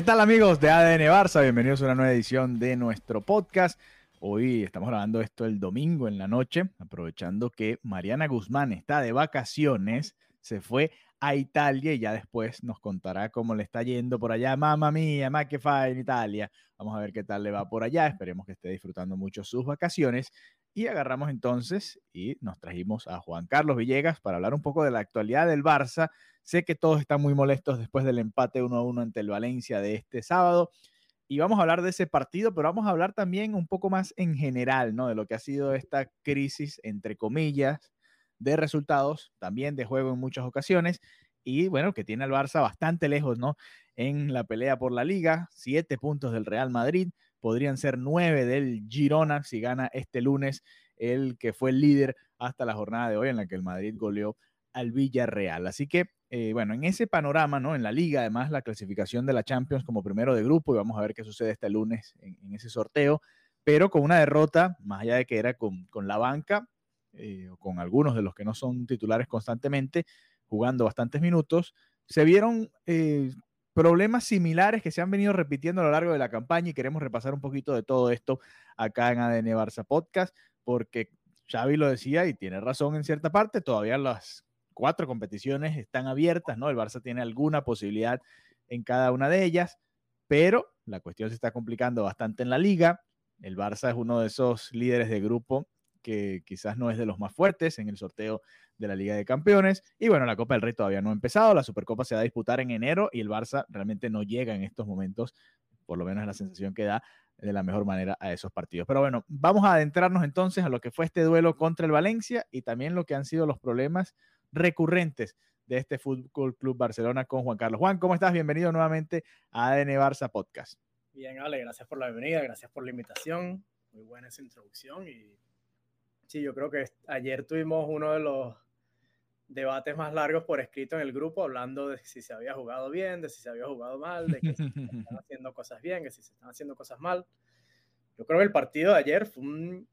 ¿Qué tal amigos de ADN Barça? Bienvenidos a una nueva edición de nuestro podcast. Hoy estamos grabando esto el domingo en la noche, aprovechando que Mariana Guzmán está de vacaciones, se fue a Italia y ya después nos contará cómo le está yendo por allá. Mamma mía, ma que fa en Italia. Vamos a ver qué tal le va por allá. Esperemos que esté disfrutando mucho sus vacaciones. Y agarramos entonces y nos trajimos a Juan Carlos Villegas para hablar un poco de la actualidad del Barça. Sé que todos están muy molestos después del empate 1 a 1 ante el Valencia de este sábado. Y vamos a hablar de ese partido, pero vamos a hablar también un poco más en general, ¿no? De lo que ha sido esta crisis, entre comillas, de resultados, también de juego en muchas ocasiones. Y bueno, que tiene al Barça bastante lejos, ¿no? En la pelea por la liga, siete puntos del Real Madrid, podrían ser nueve del Girona si gana este lunes el que fue el líder hasta la jornada de hoy en la que el Madrid goleó al Villarreal. Así que, eh, bueno, en ese panorama, ¿no? En la liga, además, la clasificación de la Champions como primero de grupo, y vamos a ver qué sucede este lunes en, ese sorteo, pero con una derrota, más allá de que era con, con la banca, eh, o con algunos de los que no son titulares constantemente, jugando bastantes minutos, se vieron eh, problemas similares que se han venido repitiendo a lo largo de la campaña y queremos repasar un poquito de todo esto acá en ADN Barça Podcast, porque Xavi lo decía y tiene razón en cierta parte, todavía las cuatro competiciones están abiertas, ¿no? El Barça tiene alguna posibilidad en cada una de ellas, pero la cuestión se está complicando bastante en la liga. El Barça es uno de esos líderes de grupo que quizás no es de los más fuertes en el sorteo de la Liga de Campeones. Y bueno, la Copa del Rey todavía no ha empezado, la Supercopa se va a disputar en enero y el Barça realmente no llega en estos momentos, por lo menos es la sensación que da de la mejor manera a esos partidos. Pero bueno, vamos a adentrarnos entonces a lo que fue este duelo contra el Valencia y también lo que han sido los problemas recurrentes de este Fútbol Club Barcelona con Juan Carlos. Juan, ¿cómo estás? Bienvenido nuevamente a ADN Barça Podcast. Bien, Ale, gracias por la bienvenida, gracias por la invitación. Muy buena esa introducción y sí, yo creo que ayer tuvimos uno de los debates más largos por escrito en el grupo, hablando de si se había jugado bien, de si se había jugado mal, de que se están haciendo cosas bien, que si se están haciendo cosas mal. Yo creo que el partido de ayer fue un,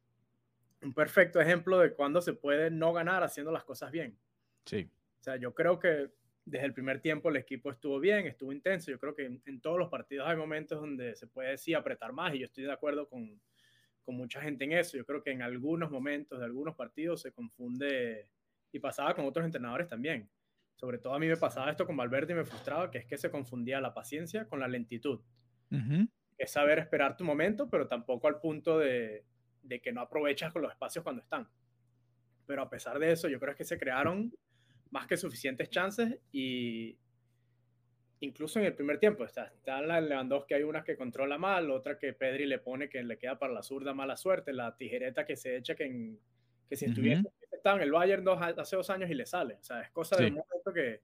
un perfecto ejemplo de cuando se puede no ganar haciendo las cosas bien. Sí. O sea, yo creo que desde el primer tiempo el equipo estuvo bien, estuvo intenso. Yo creo que en, en todos los partidos hay momentos donde se puede sí apretar más y yo estoy de acuerdo con, con mucha gente en eso. Yo creo que en algunos momentos de algunos partidos se confunde y pasaba con otros entrenadores también. Sobre todo a mí me pasaba esto con Valverde y me frustraba, que es que se confundía la paciencia con la lentitud. Uh -huh. Es saber esperar tu momento, pero tampoco al punto de, de, que no aprovechas con los espacios cuando están. Pero a pesar de eso, yo creo que se crearon más que suficientes chances y incluso en el primer tiempo está, está la Lewandowski hay unas que controla mal, otra que Pedri le pone que le queda para la zurda mala suerte, la tijereta que se echa que, en, que si uh -huh estaba en el Bayern dos, hace dos años y le sale. O sea, es cosa sí. de un momento que,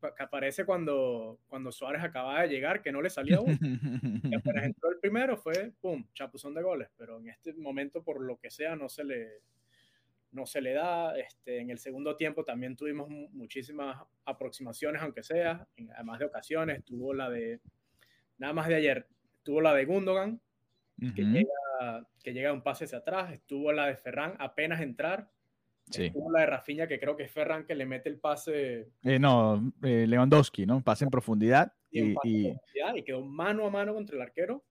que, aparece cuando, cuando Suárez acaba de llegar, que no le salía uno. y apenas entró el primero, fue, pum, chapuzón de goles. Pero en este momento, por lo que sea, no se le, no se le da. Este, en el segundo tiempo también tuvimos muchísimas aproximaciones, aunque sea, en, además de ocasiones. Tuvo la de, nada más de ayer, tuvo la de Gundogan, uh -huh. que, llega, que llega un pase hacia atrás. Estuvo la de Ferran apenas entrar Sí. Estuvo la de Rafinha, que creo que es Ferran que le mete el pase. Eh, no, eh, Lewandowski, ¿no? Pase en profundidad. Y, y, y... profundidad y, quedó mano a mano contra el arquero.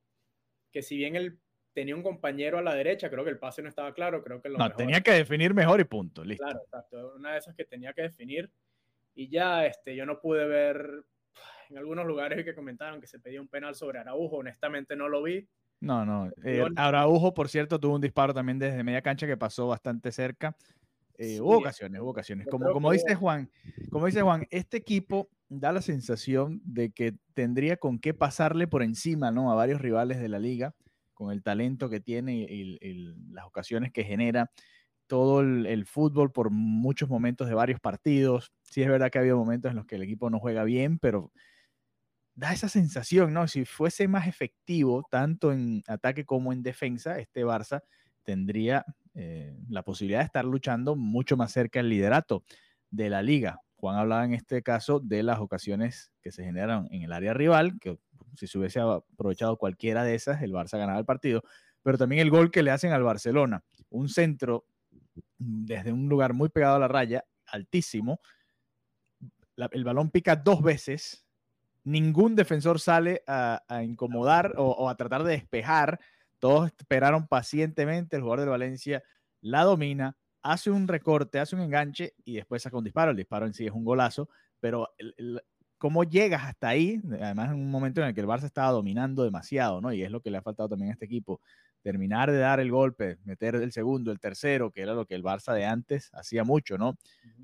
Que si bien él tenía un compañero a la derecha, creo que el pase no estaba claro. Creo que lo no, mejor... tenía que definir mejor y punto. Listo. Claro, exacto. Una de esas que tenía que definir. Y ya este, yo no pude ver. En algunos lugares que comentaron que se pedía un penal sobre Araujo. Honestamente no lo vi. No, no. Eh, Araujo, por cierto, tuvo un disparo también desde media cancha que pasó bastante cerca. Eh, hubo ocasiones, hubo ocasiones. Como, como dice Juan, como dice Juan, este equipo da la sensación de que tendría con qué pasarle por encima, ¿no? A varios rivales de la liga, con el talento que tiene y, las ocasiones que genera todo el, fútbol por muchos momentos de varios partidos. Sí es verdad que ha habido momentos en los que el equipo no juega bien, pero da esa sensación, ¿no? Si fuese más efectivo tanto en ataque como en defensa, este Barça tendría eh, la posibilidad de estar luchando mucho más cerca del liderato de la liga. Juan hablaba en este caso de las ocasiones que se generan en el área rival, que si se hubiese aprovechado cualquiera de esas, el Barça ganaba el partido, pero también el gol que le hacen al Barcelona, un centro desde un lugar muy pegado a la raya, altísimo, el balón pica dos veces, ningún defensor sale a, incomodar o, a tratar de despejar todos esperaron pacientemente, el jugador de Valencia la domina, hace un recorte, hace un enganche y después saca un disparo. El disparo en sí es un golazo, pero cómo llegas hasta ahí, además en un momento en el que el Barça estaba dominando demasiado, ¿no? Y es lo que le ha faltado también a este equipo, terminar de dar el golpe, meter el segundo, el tercero, que era lo que el Barça de antes hacía mucho, ¿no?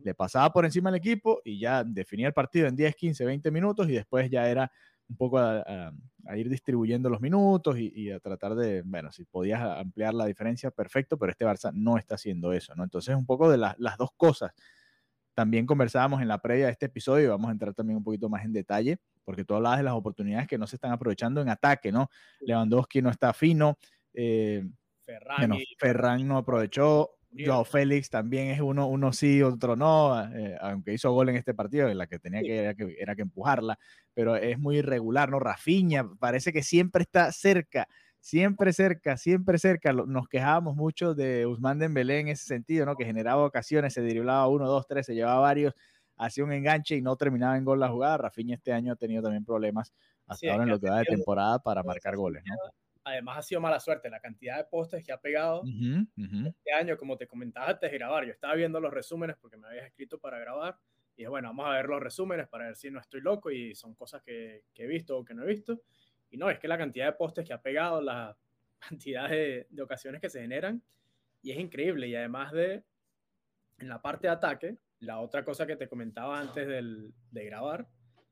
Le pasaba por encima al equipo y ya definía el partido en 10, 15, 20 minutos y después ya era un poco a, ir distribuyendo los minutos y, a tratar de, bueno, si podías ampliar la diferencia, perfecto, pero este Barça no está haciendo eso, ¿no? Entonces, un poco de las dos cosas. También conversábamos en la previa de este episodio y vamos a entrar también un poquito más en detalle, porque tú hablabas de las oportunidades que no se están aprovechando en ataque, ¿no? Lewandowski no está fino, eh, Ferran no aprovechó, Joao Félix también es uno, uno sí, otro no, eh, aunque hizo gol en este partido, en la que tenía que, era que, era que empujarla, pero es muy irregular, ¿no? Rafiña parece que siempre está cerca, siempre cerca, siempre cerca. Nos quejábamos mucho de Usman Dembélé en ese sentido, ¿no? Que generaba ocasiones, se driblaba uno, dos, tres, se llevaba varios, hacía un enganche y no terminaba en gol la jugada. Rafiña este año ha tenido también problemas hasta ahora en lo que va de temporada para marcar goles, ¿no? además ha sido mala suerte la cantidad de postes que ha pegado este año, como te comentaba antes de grabar. Yo estaba viendo los resúmenes porque me habías escrito para grabar y dije, bueno, vamos a ver los resúmenes para ver si no estoy loco y son cosas que, he visto o que no he visto. Y no, es que la cantidad de postes que ha pegado, la cantidad de, ocasiones que se generan, y es increíble. Y además de, en la parte de ataque, la otra cosa que te comentaba antes de grabar,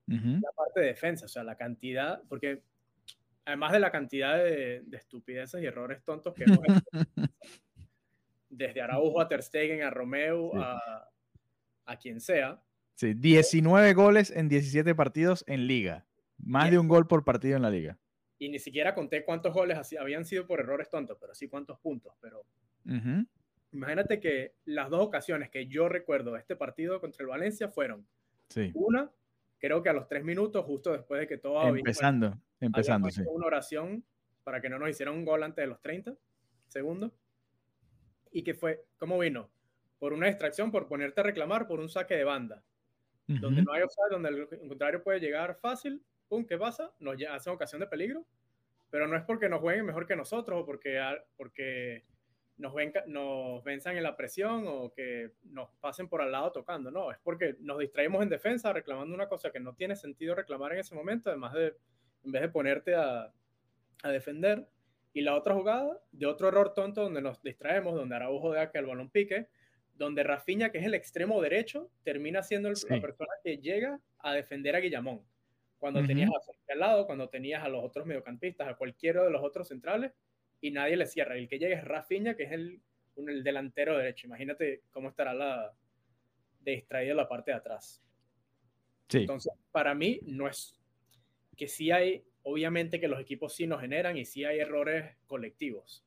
la parte de defensa, o sea, la cantidad, porque además de la cantidad de, estupideces y errores tontos que hemos hecho, desde Araujo a Ter Stegen, a Romeo, a, a, quien sea. Sí, 19 goles en 17 partidos en liga. Más de un gol por partido en la liga. Y ni siquiera conté cuántos goles habían sido por errores tontos, pero sí cuántos puntos. Pero imagínate que las dos ocasiones que yo recuerdo de este partido contra el Valencia fueron sí. una creo que a los tres minutos, justo después de que todo Empezando, empezando, sí. Una oración para que no nos hicieran un gol antes de los 30 segundos. Y que fue, ¿cómo vino? Por una distracción, por ponerte a reclamar por un saque de banda. Donde no hay offside, donde el contrario puede llegar fácil. Pum, ¿qué pasa? Nos hacen ocasión de peligro. Pero no es porque nos jueguen mejor que nosotros o porque, porque nos, ven, nos venzan en la presión o que nos pasen por al lado tocando, no, es porque nos distraemos en defensa reclamando una cosa que no tiene sentido reclamar en ese momento, además de, en vez de ponerte a, a defender. Y la otra jugada de otro error tonto donde nos distraemos, donde Araujo deja que el balón pique, donde Rafinha, que es el extremo derecho, termina siendo la persona que llega a defender a Guillamón. Cuando tenías a al lado, cuando tenías a los otros mediocampistas, a cualquiera de los otros centrales, y nadie le cierra. El que llega es Rafinha, que es el, el delantero derecho. Imagínate cómo estará la distraída la parte de atrás. Sí. Entonces, para mí no es que sí hay, obviamente que los equipos sí nos generan y sí hay errores colectivos.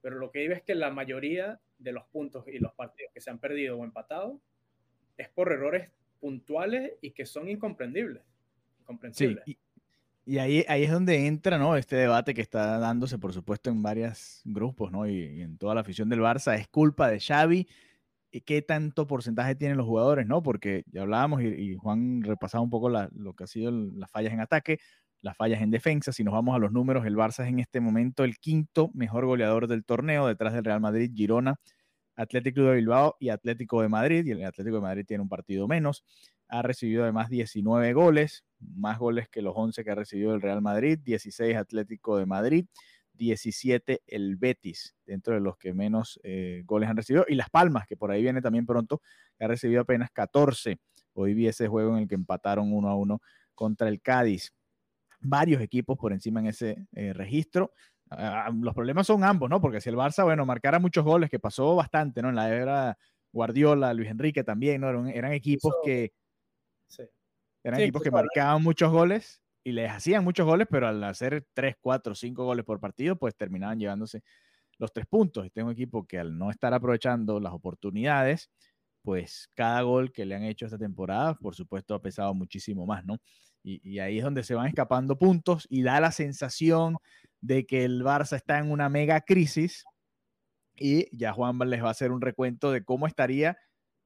Pero lo que digo es que la mayoría de los puntos y los partidos que se han perdido o empatado es por errores puntuales y que son incomprendibles. Incomprensibles. Sí, y ahí, ahí es donde entra ¿no? este debate que está dándose, por supuesto, en varios grupos ¿no? y, en toda la afición del Barça. ¿Es culpa de Xavi? ¿Y ¿Qué tanto porcentaje tienen los jugadores? ¿no? Porque ya hablábamos y, Juan repasaba un poco lo que ha sido las fallas en ataque, las fallas en defensa. Si nos vamos a los números, el Barça es en este momento el quinto mejor goleador del torneo, detrás del Real Madrid, Girona, Atlético de Bilbao y Atlético de Madrid. Y el Atlético de Madrid tiene un partido menos. Ha recibido además 19 goles, más goles que los 11 que ha recibido el Real Madrid, 16 Atlético de Madrid, 17 el Betis, dentro de los que menos eh, goles han recibido, y Las Palmas, que por ahí viene también pronto, que ha recibido apenas 14. Hoy vi ese juego en el que empataron 1 a 1 contra el Cádiz. Varios equipos por encima en ese eh, registro. Ah, los problemas son ambos, ¿no? Porque si el Barça, bueno, marcara muchos goles, que pasó bastante, ¿no? En la era Guardiola, Luis Enrique también, ¿no? Eran, equipos que... Eran equipos que marcaban muchos goles y les hacían muchos goles, pero al hacer 3, 4, 5 goles por partido, pues terminaban llevándose los tres puntos. Este es un equipo que al no estar aprovechando las oportunidades, pues cada gol que le han hecho esta temporada, por supuesto, ha pesado muchísimo más, ¿no? Y, ahí es donde se van escapando puntos y da la sensación de que el Barça está en una mega crisis y ya Juan les va a hacer un recuento de cómo estaría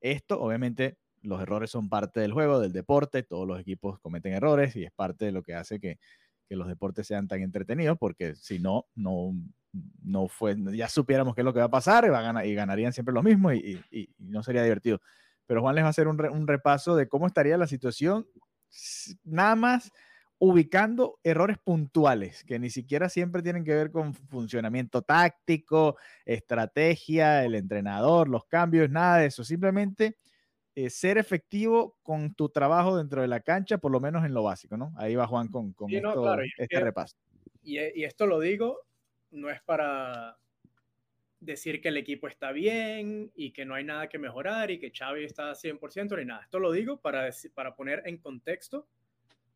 esto. Obviamente los errores son parte del juego, del deporte, todos los equipos cometen errores y es parte de lo que hace que, los deportes sean tan entretenidos, porque si no, no, no fue, ya supiéramos qué es lo que va a pasar y, y ganarían siempre lo mismo y, no sería divertido. Pero Juan les va a hacer un repaso de cómo estaría la situación, nada más ubicando errores puntuales que ni siquiera siempre tienen que ver con funcionamiento táctico, estrategia, el entrenador, los cambios, nada de eso. Simplemente eh, ser efectivo con tu trabajo dentro de la cancha, por lo menos en lo básico, ¿no? Ahí va Juan con, con este repaso. Eh, y, esto lo digo, no es para decir que el equipo está bien y que no hay nada que mejorar y que Xavi está 100% ni nada. Esto lo digo para, para poner en contexto,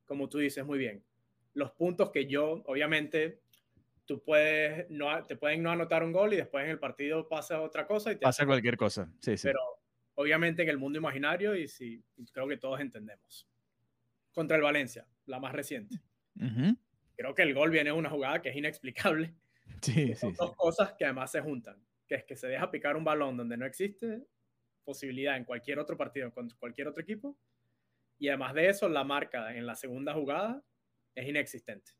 como tú dices muy bien, los puntos que yo, obviamente, tú puedes, no, te pueden no anotar un gol y después en el partido pasa otra cosa. Y te pasa cualquier cosa, sí, sí. Pero obviamente en el mundo imaginario y sí, creo que todos entendemos. Contra el Valencia, la más reciente. Creo que el gol viene de una jugada que es inexplicable. Sí, sí, dos cosas que además se juntan, que es que se deja picar un balón donde no existe posibilidad en cualquier otro partido con cualquier otro equipo y además de eso la marca en la segunda jugada es inexistente.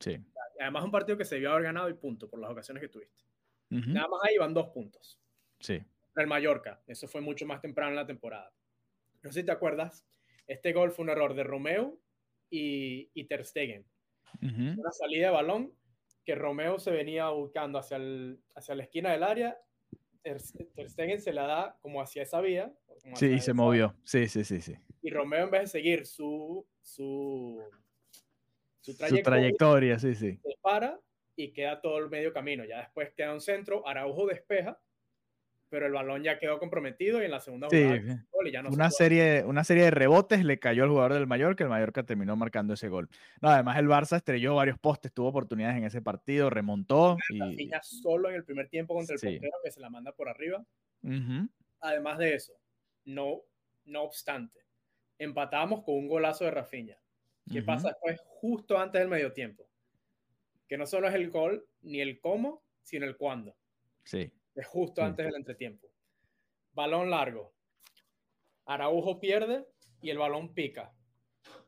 Sí. Además un partido que se vio haber ganado y punto por las ocasiones que tuviste. Nada más ahí van dos puntos. Sí el Mallorca. Eso fue mucho más temprano en la temporada. No sé si te acuerdas, este gol fue un error de Romeo y, y Ter Stegen. Una salida de balón que Romeo se venía buscando hacia, el, hacia la esquina del área. Ter, Stegen se la da como hacia esa vía. Sí, se movió. Sí, sí, sí, sí. Y Romeo en vez de seguir su, su, su trayectoria, sí, sí. Se para y queda todo el medio camino. Ya después queda un centro, Araujo despeja pero el balón ya quedó comprometido y en la segunda jugada ya no una serie una serie de rebotes le cayó al jugador del Mallorca, el Mallorca terminó marcando ese gol. No, además el Barça estrelló varios postes, tuvo oportunidades en ese partido, remontó y solo en el primer tiempo contra el portero que se la manda por arriba. Además de eso, no no obstante, empatamos con un golazo de Rafinha. ¿Qué pasa después justo antes del medio tiempo? Que no solo es el gol ni el cómo, sino el cuándo. Sí es justo antes del entretiempo. Balón largo. Araujo pierde y el balón pica.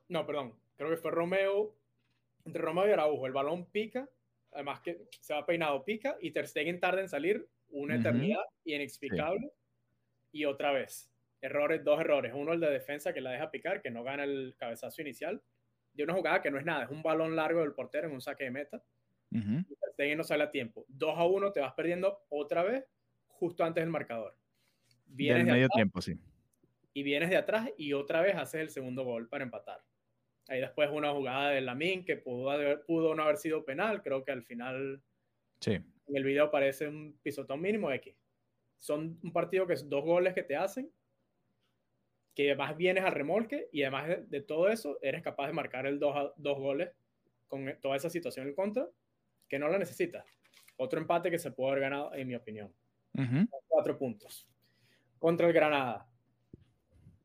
No, perdón, creo que fue Romeo, entre Romeo y Araujo, el balón pica, además que se va peinado, pica y Ter Stegen tarda en salir, una eternidad y inexplicable. Y otra vez, errores, dos errores. Uno el de defensa que la deja picar, que no gana el cabezazo inicial, de una jugada que no es nada, es un balón largo del portero en un saque de meta. Uh no sale a tiempo. 2 a 1 te vas perdiendo otra vez justo antes del marcador. Vienes de medio tiempo, sí. Y vienes de atrás y otra vez haces el segundo gol para empatar. Ahí después una jugada de Lamin que pudo, haber, pudo no haber sido penal. Creo que al final sí. en el video parece un pisotón mínimo X. Son un partido que es dos goles que te hacen, que además vienes al remolque y además de, todo eso eres capaz de marcar el dos, dos goles con toda esa situación en contra que no lo necesita. Otro empate que se puede haber ganado, en mi opinión. Cuatro puntos. Contra el Granada.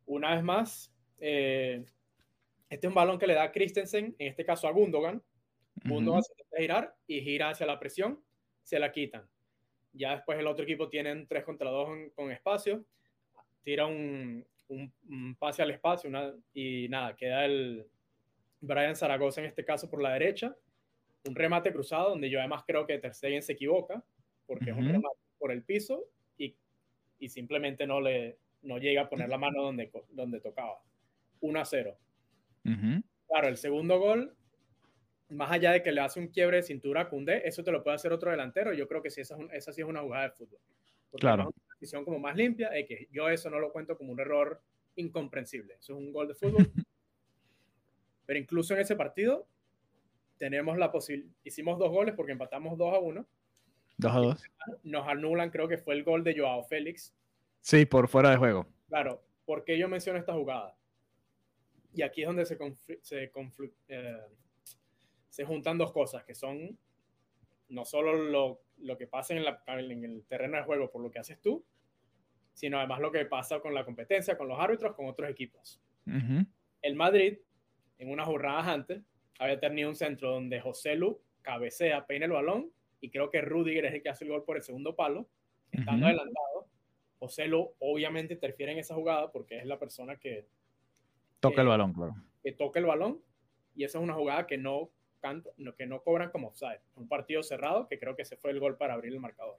Una vez más, eh, este es un balón que le da Christensen, en este caso a Gundogan. Gundogan se a girar y gira hacia la presión, se la quitan. Ya después el otro equipo tiene tres contra dos con espacio, tira un, un, pase al espacio y nada, queda el Brian Zaragoza en este caso por la derecha un remate cruzado donde yo además creo que Ter Stegen se equivoca porque es un remate por el piso y, y, simplemente no le no llega a poner la mano donde, donde tocaba. 1 a 0. Claro, el segundo gol más allá de que le hace un quiebre de cintura a Cundé, eso te lo puede hacer otro delantero. Yo creo que sí, esa, es esa sí es una jugada de fútbol. Porque Claro. es una decisión como más limpia, es que yo eso no lo cuento como un error incomprensible. Eso es un gol de fútbol. Pero incluso en ese partido tenemos la posibilidad, hicimos dos goles porque empatamos 2 a 1. 2 a 2. Nos anulan, creo que fue el gol de Joao Félix. Sí, por fuera de juego. Claro, ¿por qué yo menciono esta jugada? Y aquí es donde se, confl- se, eh, se juntan dos cosas, que son no solo lo, lo que pasa en, la- en el terreno de juego por lo que haces tú, sino además lo que pasa con la competencia, con los árbitros, con otros equipos. Ujú. El Madrid, en unas jornadas antes, había tenido un centro donde José Lu cabecea, peina el balón, y creo que Rudiger es el que hace el gol por el segundo palo, estando Ujú. adelantado. José Lu obviamente interfiere en esa jugada porque es la persona que, Toca el Eh, balón, claro. que toca el balón, y esa es una jugada que no, canta, no- que no cobran como offside. Un partido cerrado que creo que ese fue el gol para abrir el marcador.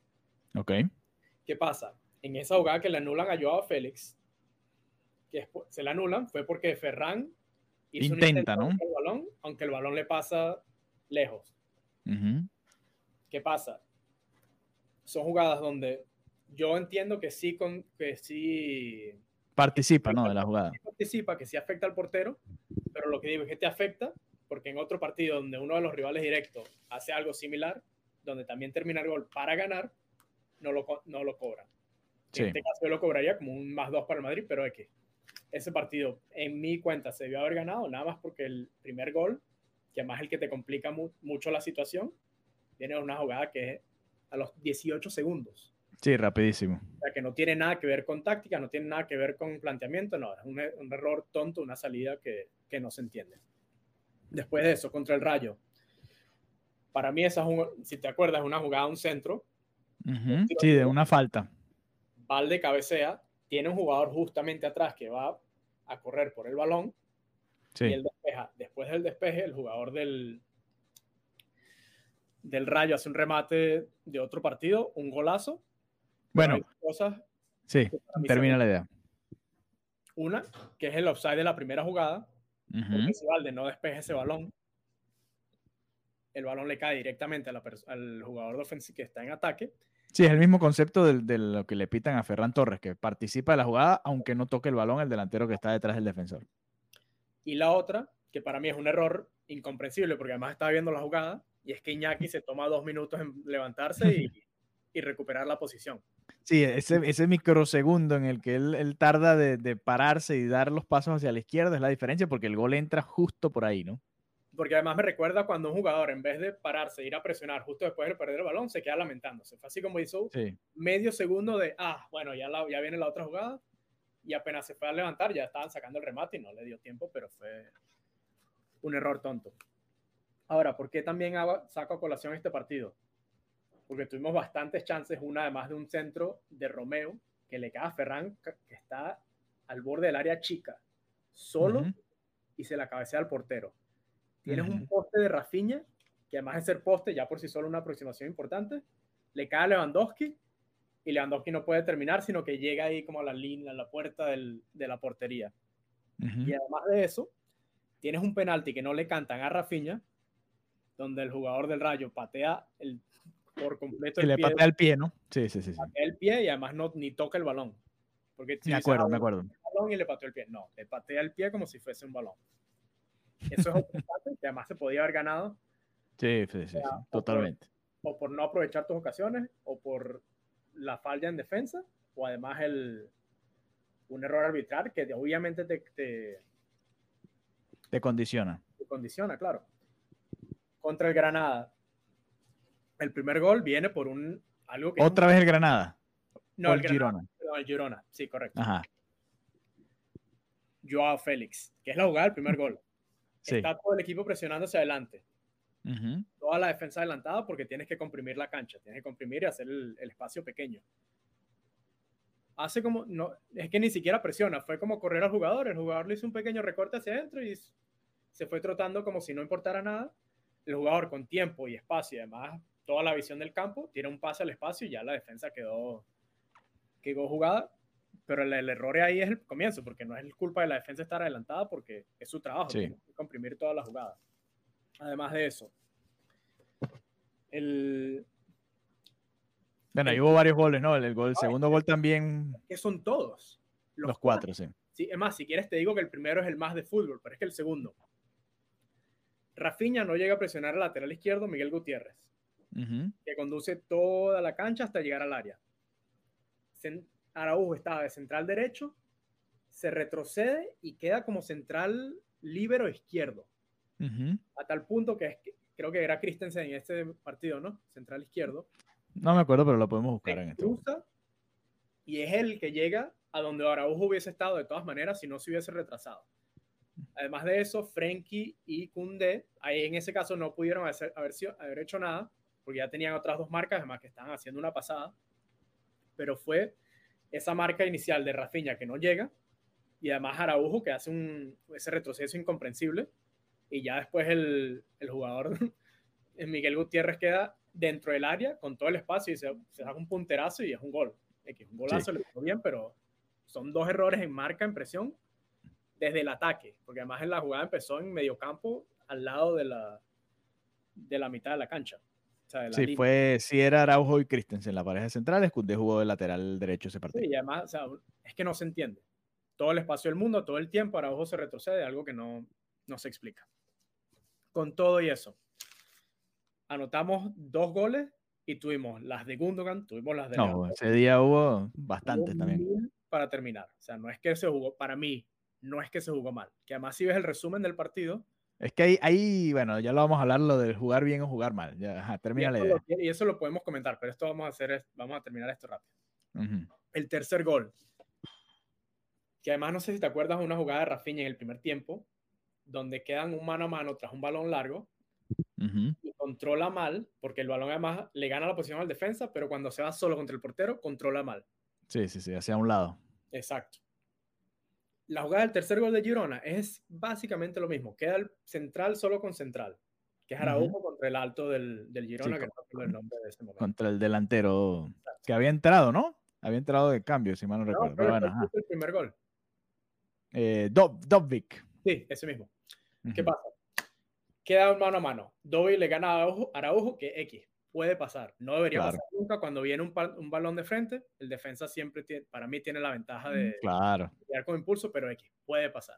Ok. ¿Qué pasa? En esa jugada que le anulan a Joao Félix, que se le anulan, fue porque Ferran hizo Intenta, ¿no? el balón, aunque el balón le pasa lejos. Ujú. ¿Qué pasa? Son jugadas donde yo entiendo que sí, con, que sí Participa, ¿no? De la jugada. participa, que sí afecta al portero, pero lo que digo es que te afecta porque en otro partido donde uno de los rivales directos hace algo similar, donde también termina el gol para ganar, no lo, no lo cobran. Sí. En este caso yo lo cobraría como un más dos para el Madrid, pero que ese partido en mi cuenta se debió haber ganado, nada más porque el primer gol, que además es el que te complica mu- mucho la situación, tiene una jugada que es a los 18 segundos. Sí, rapidísimo. O sea, que no tiene nada que ver con táctica, no tiene nada que ver con planteamiento, no, es un, un error tonto, una salida que, que no se entiende. Después de eso, contra el Rayo, para mí esa si te acuerdas, es una jugada a un centro, Ujú. Sí, de una falta. Valde cabecea, tiene un jugador justamente atrás que va a correr por el balón y Sí. él despeja. Después del despeje, el jugador del, del Rayo hace un remate de otro partido, un golazo. Bueno, cosas sí, termina la idea. Una, que es el offside de la primera jugada, Ujú. porque si Valde no despeja ese balón, el balón le cae directamente a la al jugador de ofensiva que está en ataque. Sí, es el mismo concepto de, lo que le pitan a Ferran Torres, que participa de la jugada aunque no toque el balón el delantero que está detrás del defensor. Y la otra, que para mí es un error incomprensible, porque además estaba viendo la jugada, y es que Iñaki se toma dos minutos en levantarse y, y recuperar la posición. Sí, ese, ese microsegundo en el que él, él tarda de, de pararse y dar los pasos hacia la izquierda es la diferencia porque el gol entra justo por ahí, ¿no? Porque además me recuerda cuando un jugador, en vez de pararse, e ir a presionar justo después de perder el balón, se queda lamentándose. Fue así como hizo Sí. medio segundo de, ah, bueno, ya, la- ya viene la otra jugada, y apenas se fue a levantar, ya estaban sacando el remate y no le dio tiempo, pero fue un error tonto. Ahora, ¿por qué también hago- saco a colación este partido? Porque tuvimos bastantes chances, una además de un centro de Romeo, que le cae a Ferran, que está al borde del área chica, solo, Ujú. y se la cabecea al portero. Tienes un Ujú. poste de Rafinha, que además de ser poste, ya por sí solo una aproximación importante, le cae a Lewandowski, y Lewandowski no puede terminar, sino que llega ahí como a la línea, a la puerta del- de la portería. Ujú. Y además de eso, tienes un penalti que no le cantan a Rafinha, donde el jugador del Rayo patea el, por completo Y el le pie, patea el pie, ¿no? Sí, sí, sí. patea el pie y además no, ni toca el balón. Porque si Me acuerdo, "Ah, me un acuerdo. balón y le pateó el pie. No, le patea el pie como si fuese un balón. Eso es otro empate que además se podía haber ganado Sí, sí, sí, sí, sea, totalmente. o por no aprovechar tus ocasiones o por la falla en defensa o además el, un error arbitral que obviamente te, te, Te condiciona. te condiciona, claro. Contra el Granada, el primer gol viene por un algo que es Otra vez el Granada. no, o el el Granada, Girona. perdón, el Girona, sí, correcto. Ajá. Joao Félix, que es la jugada del primer gol. Sí. Está todo el equipo presionando hacia adelante. Ujú. toda la defensa adelantada porque tienes que comprimir la cancha, tienes que comprimir y hacer el, el espacio pequeño. Hace como, no, es que ni siquiera presiona, fue como correr al jugador, el jugador le hizo un pequeño recorte hacia adentro y se fue trotando como si no importara nada. El jugador con tiempo y espacio y además toda la visión del campo, tiene un pase al espacio y ya la defensa quedó, quedó jugada. Pero el, el error ahí es el comienzo, porque no es culpa de la defensa estar adelantada, porque es su trabajo, Sí. comprimir toda la jugada. Además de eso, el, Bueno, ahí hubo varios goles, ¿no? El, gol, el segundo gol también, que son todos. los, cuatro, sí. Sí, es más, si quieres te digo que el primero es el más de fútbol, pero es que el segundo. Rafinha no llega a presionar al lateral izquierdo Miguel Gutiérrez, que conduce toda la cancha hasta llegar al área. Araujo estaba de central derecho, se retrocede y queda como central líbero izquierdo, Ujú. a tal punto que, es que- creo que era Christensen en este partido, ¿no? Central izquierdo. No me acuerdo, pero lo podemos buscar en este momento. y es el que llega a donde Araujo hubiese estado de todas maneras si no se hubiese retrasado. Además de eso, Frenkie y Kunde, ahí en ese caso no pudieron hacer, haber, sido- haber hecho nada, porque ya tenían otras dos marcas, además que estaban haciendo una pasada, pero fue esa marca inicial de Rafinha que no llega, y además Araujo que hace un, ese retroceso incomprensible, y ya después el, el jugador, Miguel Gutiérrez, queda dentro del área con todo el espacio y se, se da un punterazo y es un gol. X, un golazo, le fue bien, pero son dos errores en marca, en presión, desde el ataque, porque además en la jugada empezó en medio campo, al lado de la, de la mitad de la cancha. La Sí, fue, sí era Araujo y Christensen, la pareja central, Koundé jugó de lateral derecho ese partido. Sí, y además, o sea, es que no se entiende. Todo el espacio del mundo, todo el tiempo, Araujo se retrocede, algo que no, no se explica. Con todo y eso, anotamos dos goles y tuvimos las de Gundogan, tuvimos las de No, ese día hubo bastantes también. Para terminar. O sea, no es que se jugó, para mí, no es que se jugó mal. Que además, si ves el resumen del partido, Es que ahí, ahí, bueno, ya lo vamos a hablar, lo del jugar bien o jugar mal. Ya, ajá, y termina la idea. lo, y eso lo podemos comentar, pero esto vamos a hacer, es- vamos a terminar esto rápido. El tercer gol. Que además no sé si te acuerdas de una jugada de Rafinha en el primer tiempo, donde quedan un mano a mano tras un balón largo y controla mal, porque el balón además le gana la posición al defensa, pero cuando se va solo contra el portero, controla mal. Sí, sí, sí, hacia un lado. Exacto. La jugada del tercer gol de Girona es básicamente lo mismo. Queda el central solo con central, que es. Araujo contra el alto del, del Girona, Sí, que no el nombre de ese momento. Contra el delantero que había entrado, ¿no? Había entrado de cambio, si mal no No, recuerdo. Pero bueno, el primer gol. Eh, Dob- Dobvik. Sí, ese mismo. ¿Qué Ujú. pasa? Queda mano a mano. Dobby le gana a Araujo, Araujo, que X. Puede pasar. No debería Claro. pasar nunca cuando viene un, un balón de frente. El defensa siempre tiene, para mí tiene la ventaja de Claro. llegar con impulso, pero X. Puede pasar.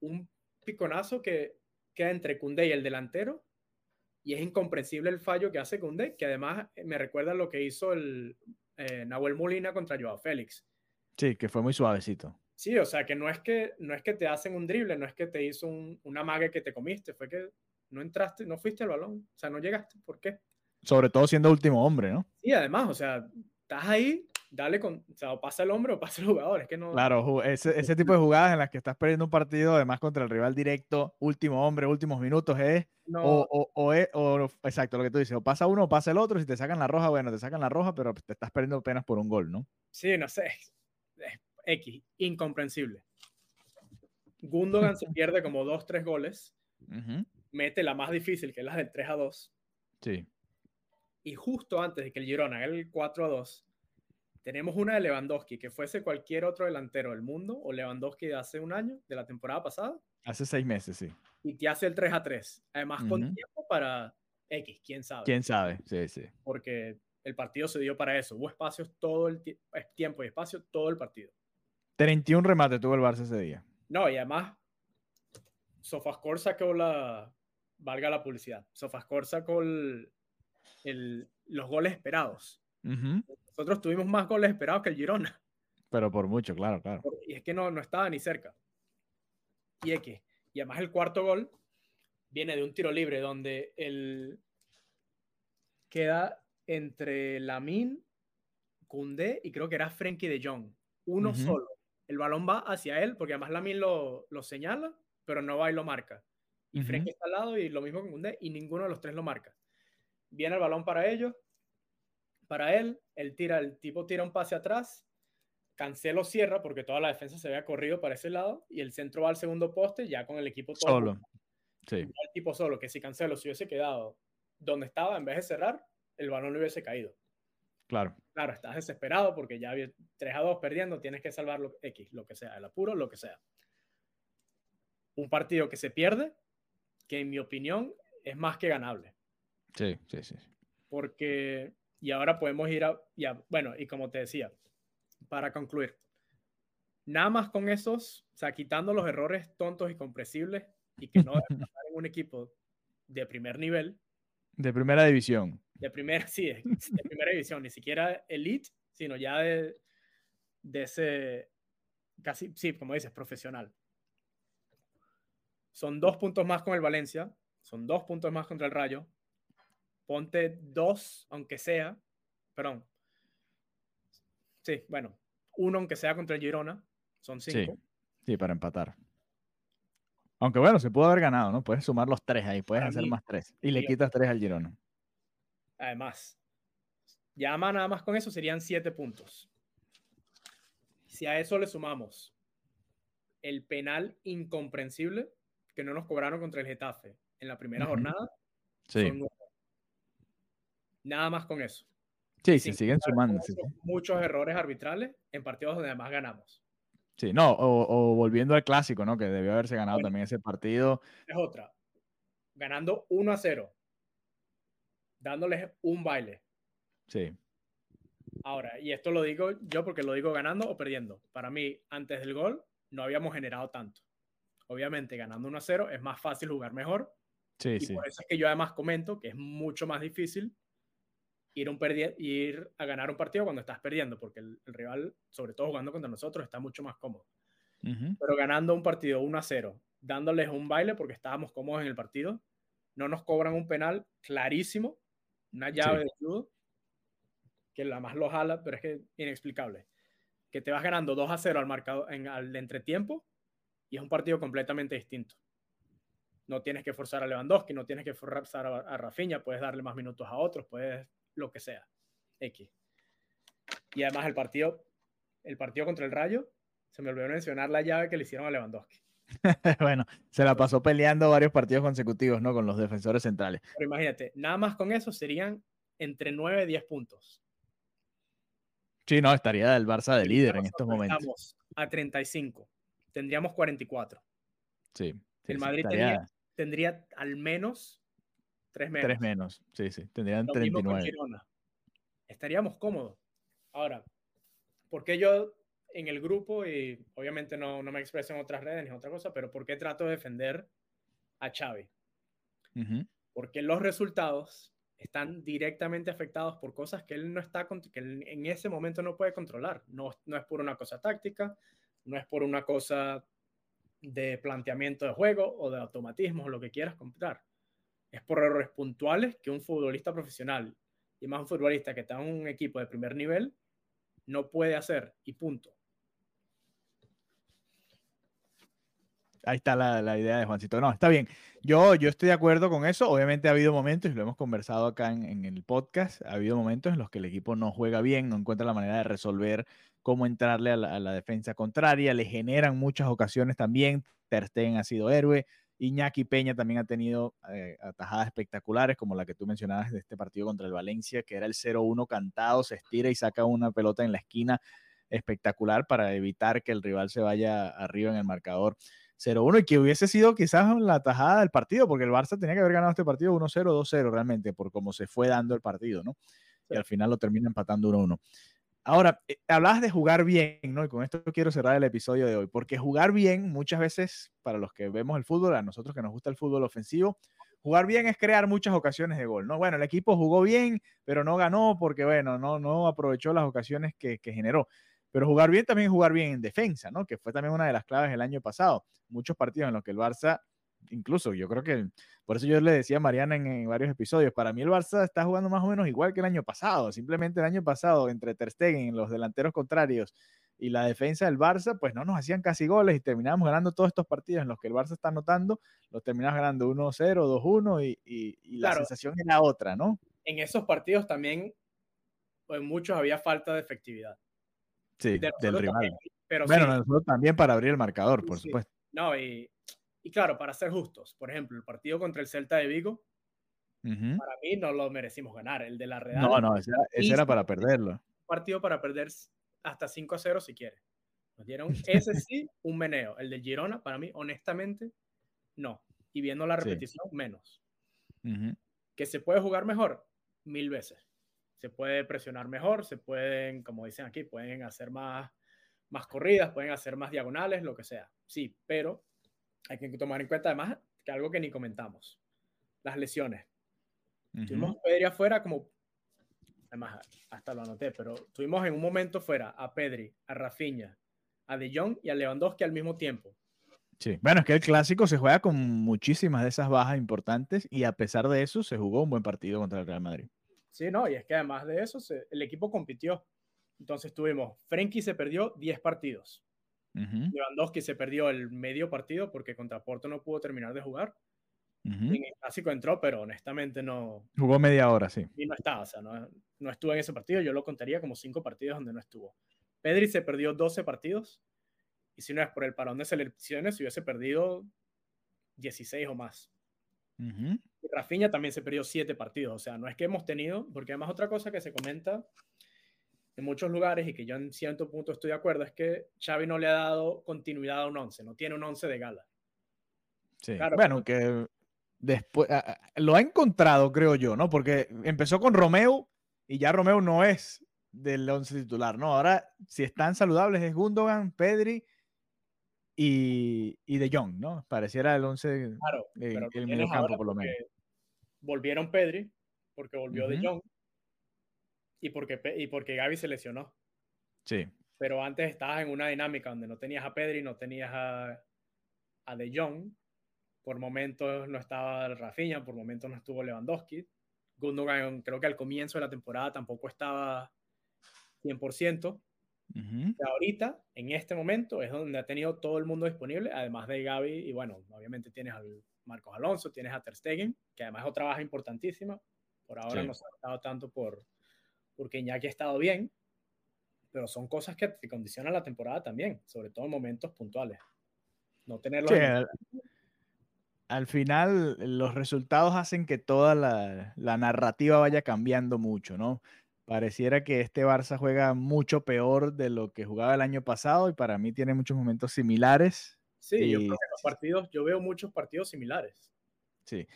Un piconazo que queda entre Koundé y el delantero. Y es incomprensible el fallo que hace Koundé, que además eh, me recuerda lo que hizo el eh, Nahuel Molina contra Joao Félix. Sí, que fue muy suavecito. Sí, o sea, que no es que, no es que te hacen un drible, no es que te hizo un, una mague que te comiste, fue que no entraste, no fuiste al balón, o sea, no llegaste, ¿por qué? Sobre todo siendo último hombre, ¿no? Y además, o sea, estás ahí, dale con, o sea, o pasa el hombre o pasa el jugador, es que no... Claro, ese, ese tipo de jugadas en las que estás perdiendo un partido, además contra el rival directo, último hombre, últimos minutos, es no, o, o, o es- o- exacto lo que tú dices, o pasa uno o pasa el otro, si te sacan la roja, bueno, te sacan la roja, pero te estás perdiendo apenas por un gol, ¿no? sí, no sé, es- es X, incomprensible. Gundogan se pierde como dos, tres goles, Ujú. Mete la más difícil, que es la del 3 a 2, Sí. y justo antes de que el Girona haga el 4 a 2, tenemos una de Lewandowski, que fuese cualquier otro delantero del mundo, o Lewandowski de hace un año, de la temporada pasada, Hace seis meses, sí. y te hace el 3 a 3. Además, con tiempo para X, quién sabe. ¿Quién sabe? Sí, sí. Porque el partido se dio para eso. Hubo espacios todo el tie- eh, tiempo y espacio todo el partido. 31 remates tuvo el Barça ese día. No, y además, Sofascore sacó la. Valga la publicidad. Sofascore sacó el- el- los goles esperados. Nosotros tuvimos más goles esperados que el Girona. Pero por mucho, claro, claro. Y es que no, no estaba ni cerca. Y X. Y además el cuarto gol viene de un tiro libre donde el queda entre Lamin, Koundé y creo que era Frenkie de Jong. Uno solo. El balón va hacia él porque además Lamin lo, lo señala, pero no va y lo marca. Y Ujú. Frenkie está al lado y lo mismo con Koundé y ninguno de los tres lo marca. Viene el balón para ellos, para él, él tira, el tipo tira un pase atrás, Cancelo cierra porque toda la defensa se había corrido para ese lado y el centro va al segundo poste ya con el equipo todo Solo. Sí. el tipo solo, que si Cancelo se hubiese quedado donde estaba en vez de cerrar, el balón no hubiese caído. Claro. Claro, estás desesperado porque ya había 3 a 2 perdiendo, tienes que salvar lo, X, lo que sea, el apuro, lo que sea. Un partido que se pierde, que en mi opinión es más que ganable. Sí, sí, sí. Porque, y ahora podemos ir a, ya, bueno, y como te decía, para concluir, nada más con esos, o sea, quitando los errores tontos y comprensibles y que no deben pasar en un equipo de primer nivel. De primera división. De primera, sí, de, de primera división, ni siquiera elite, sino ya de, de ese, casi, sí, como dices, profesional. Son dos puntos más con el Valencia, son dos puntos más contra el Rayo. Ponte dos, aunque sea, perdón. Sí, bueno, uno aunque sea contra el Girona, son cinco. Sí, sí, para empatar. Aunque bueno, se pudo haber ganado, ¿no? Puedes sumar los tres ahí, puedes Para hacer mí, más tres. Y le quitas tres al Girona. Además, ya más nada más con eso serían siete puntos. Si a eso le sumamos el penal incomprensible que no nos cobraron contra el Getafe en la primera jornada, Sí, son. Nada más con eso. sí, Sin se siguen sumando. sí. Muchos errores arbitrales en partidos donde además ganamos. Sí, no, o, o volviendo al clásico, ¿no? Que debió haberse ganado Bueno. también ese partido. Es otra. Ganando 1 a 0. Dándoles un baile. Sí, Ahora, y esto lo digo yo porque lo digo ganando o perdiendo. Para mí, antes del gol, no habíamos generado tanto. Obviamente, ganando 1 a 0 es más fácil jugar mejor. sí, Y sí. por eso es que yo además comento que es mucho más difícil ir, un ir a ganar un partido cuando estás perdiendo, porque el, el rival, sobre todo jugando contra nosotros, está mucho más cómodo. Ujú. Pero ganando un partido 1 a 0, dándoles un baile porque estábamos cómodos en el partido, no nos cobran un penal clarísimo, una llave Sí. de judo, que la más lo jala, pero es que inexplicable. Que te vas ganando 2 a 0 al marcado en al entretiempo y es un partido completamente distinto. No tienes que forzar a Lewandowski, no tienes que forzar a, a Rafinha, puedes darle más minutos a otros, puedes lo que sea. X. Y además el partido, el partido contra el Rayo, se me olvidó mencionar la llave que le hicieron a Lewandowski. bueno, se la pasó peleando varios partidos consecutivos, ¿no? Con los defensores centrales. Pero imagínate, nada más con eso serían entre 9 y 10 puntos. Sí, no, estaría el Barça de líder en estos momentos. Estamos a 35. Tendríamos 44. Sí. sí, el Madrid tendría al menos 3 menos. tres menos. Sí, sí, tendrían Lo mismo con 39. Girona. Estaríamos cómodos. Ahora, ¿por qué yo en el grupo, y obviamente no, no me expreso en otras redes ni otra cosa, pero por qué trato de defender a Xavi? Ujú. Porque los resultados están directamente afectados por cosas que él no está, que él en ese momento no puede controlar. No, no es por una cosa táctica, no es por una cosa de planteamiento de juego o de automatismo o lo que quieras comprar. Es por errores puntuales que un futbolista profesional y más un futbolista que está en un equipo de primer nivel no puede hacer y punto. Ahí está la, la idea de Juancito. No, está bien. Yo, yo estoy de acuerdo con eso. Obviamente ha habido momentos, y lo hemos conversado acá en, en el podcast, ha habido momentos en los que el equipo no juega bien, no encuentra la manera de resolver cómo entrarle a la, a la defensa contraria, le generan muchas ocasiones también. Ter Stegen ha sido héroe. Iñaki Peña también ha tenido eh, atajadas espectaculares, como la que tú mencionabas de este partido contra el Valencia, que era el 0-1 cantado, se estira y saca una pelota en la esquina espectacular para evitar que el rival se vaya arriba en el marcador 0-1 y que hubiese sido quizás la tajada del partido, porque el Barça tenía que haber ganado este partido 1-0, 2-0 realmente, por cómo se fue dando el partido, ¿no? Y al final lo termina empatando 1-1. Ahora, eh, hablabas de jugar bien, ¿no? Y con esto quiero cerrar el episodio de hoy, porque jugar bien muchas veces, para los que vemos el fútbol, a nosotros que nos gusta el fútbol ofensivo, jugar bien es crear muchas ocasiones de gol, ¿no? Bueno, el equipo jugó bien, pero no ganó porque, bueno, no, no aprovechó las ocasiones que, que generó. Pero jugar bien también es jugar bien en defensa, ¿no? Que fue también una de las claves el año pasado. Muchos partidos en los que el Barça, incluso yo creo que, por eso yo le decía a Mariana en, en varios episodios, para mí el Barça está jugando más o menos igual que el año pasado. Simplemente el año pasado, entre Ter Stegen, los delanteros contrarios y la defensa del Barça, pues no nos hacían casi goles y terminábamos ganando todos estos partidos en los que el Barça está anotando, los terminamos ganando 1-0, 2-1 y, y, y la Claro. sensación era otra, ¿no? En esos partidos también, pues, muchos había falta de efectividad. Sí, De del rival. también, pero Bueno, sí, nosotros también para abrir el marcador, por sí. supuesto. No, y, y claro, para ser justos, por ejemplo, el partido contra el Celta de Vigo, Ujú. para mí no lo merecimos ganar. El de la Real, No, no, ese era, ese era sí, para perderlo. partido para perder hasta 5 a 0 si quiere. Nos dieron ese sí, un meneo. El del Girona, para mí, honestamente, no. y viendo la repetición, menos. Ujú. Que se puede jugar mejor, mil veces. Se puede presionar mejor, se pueden, como dicen aquí, pueden hacer más, más corridas, pueden hacer más diagonales, lo que sea. Sí, pero hay que tomar en cuenta además que algo que ni comentamos, las lesiones. Tuvimos Ujú. a Pedri afuera como, además hasta lo anoté, pero tuvimos en un momento fuera a Pedri, a Rafinha, a De Jong y a Lewandowski al mismo tiempo. Sí. Bueno, es que el clásico se juega con muchísimas de esas bajas importantes y a pesar de eso se jugó un buen partido contra el Real Madrid. Sí, no, y es que además de eso se- el equipo compitió. Entonces tuvimos, Frenkie se perdió 10 partidos, Ujú, Lewandowski se perdió el medio partido porque contra Porto no pudo terminar de jugar. ujú. En el clásico entró, pero honestamente no, Jugó media hora, sí. y no estaba, o sea, no, no estuvo en ese partido, yo lo contaría como cinco partidos donde no estuvo. Pedri se perdió 12 partidos, y si no es por el parón de selecciones, se hubiese perdido 16 o más. Ujú. Y Rafinha también se perdió 7 partidos, o sea, no es que hemos tenido, porque además otra cosa que se comenta en muchos lugares y que yo en cierto punto estoy de acuerdo, es que Xavi no le ha dado continuidad a un 11, no tiene un 11 de gala. Sí. Claro, bueno, que después lo ha encontrado, creo yo, ¿no? Porque empezó con Romeo y ya Romeo no es del once titular, ¿no? Ahora, si están saludables, es Gundogan, Pedri y, y De Jong, ¿no? Pareciera el once Claro, en pero el mediocampo, ahora por lo menos. Volvieron Pedri, porque volvió De. Jong, y porque, y porque Gaby se lesionó. Sí. Pero antes estabas en una dinámica donde no tenías a Pedri, no tenías a, a De Jong, por momentos no estaba Rafinha, por momentos no estuvo Lewandowski. Gundogan creo que al comienzo de la temporada tampoco estaba 100%. Ujú. Y ahorita, en este momento, es donde ha tenido todo el mundo disponible, además de Gaby, y bueno, obviamente tienes al Marcos Alonso, tienes a Ter Stegen, que además es otra baja importantísima. Por ahora Sí. no se ha notado tanto por, porque Iñaki ha estado bien, pero son cosas que te condicionan la temporada también, sobre todo en momentos puntuales. No tenerlos Sí, en- al, al final los resultados hacen que toda la, la narrativa vaya cambiando mucho, ¿no? Pareciera que este Barça juega mucho peor de lo que jugaba el año pasado y para mí tiene muchos momentos similares. Sí, yo y- creo que los partidos, yo veo muchos partidos similares. Sí.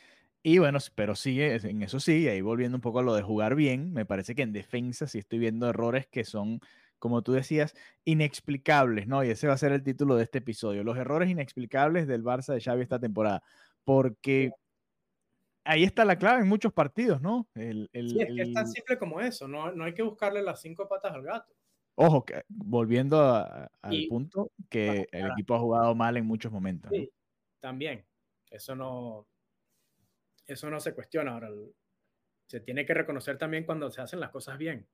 Y bueno, pero sigue, es- en eso sí, ahí volviendo un poco a lo de jugar bien, me parece que en defensa sí estoy viendo errores que son, como tú decías, inexplicables, ¿no? Y ese va a ser el título de este episodio, los errores inexplicables del Barça de Xavi esta temporada, porque ahí está la clave en muchos partidos, ¿no? El, el- Sí, es que es tan simple como eso, no, no hay que buscarle las cinco patas al gato. ojo, que, volviendo a- al Y- punto, que el equipo ha jugado mal en muchos momentos. ¿no? Sí, también. Eso no, eso no se cuestiona. Ahora, se tiene que reconocer también cuando se hacen las cosas bien.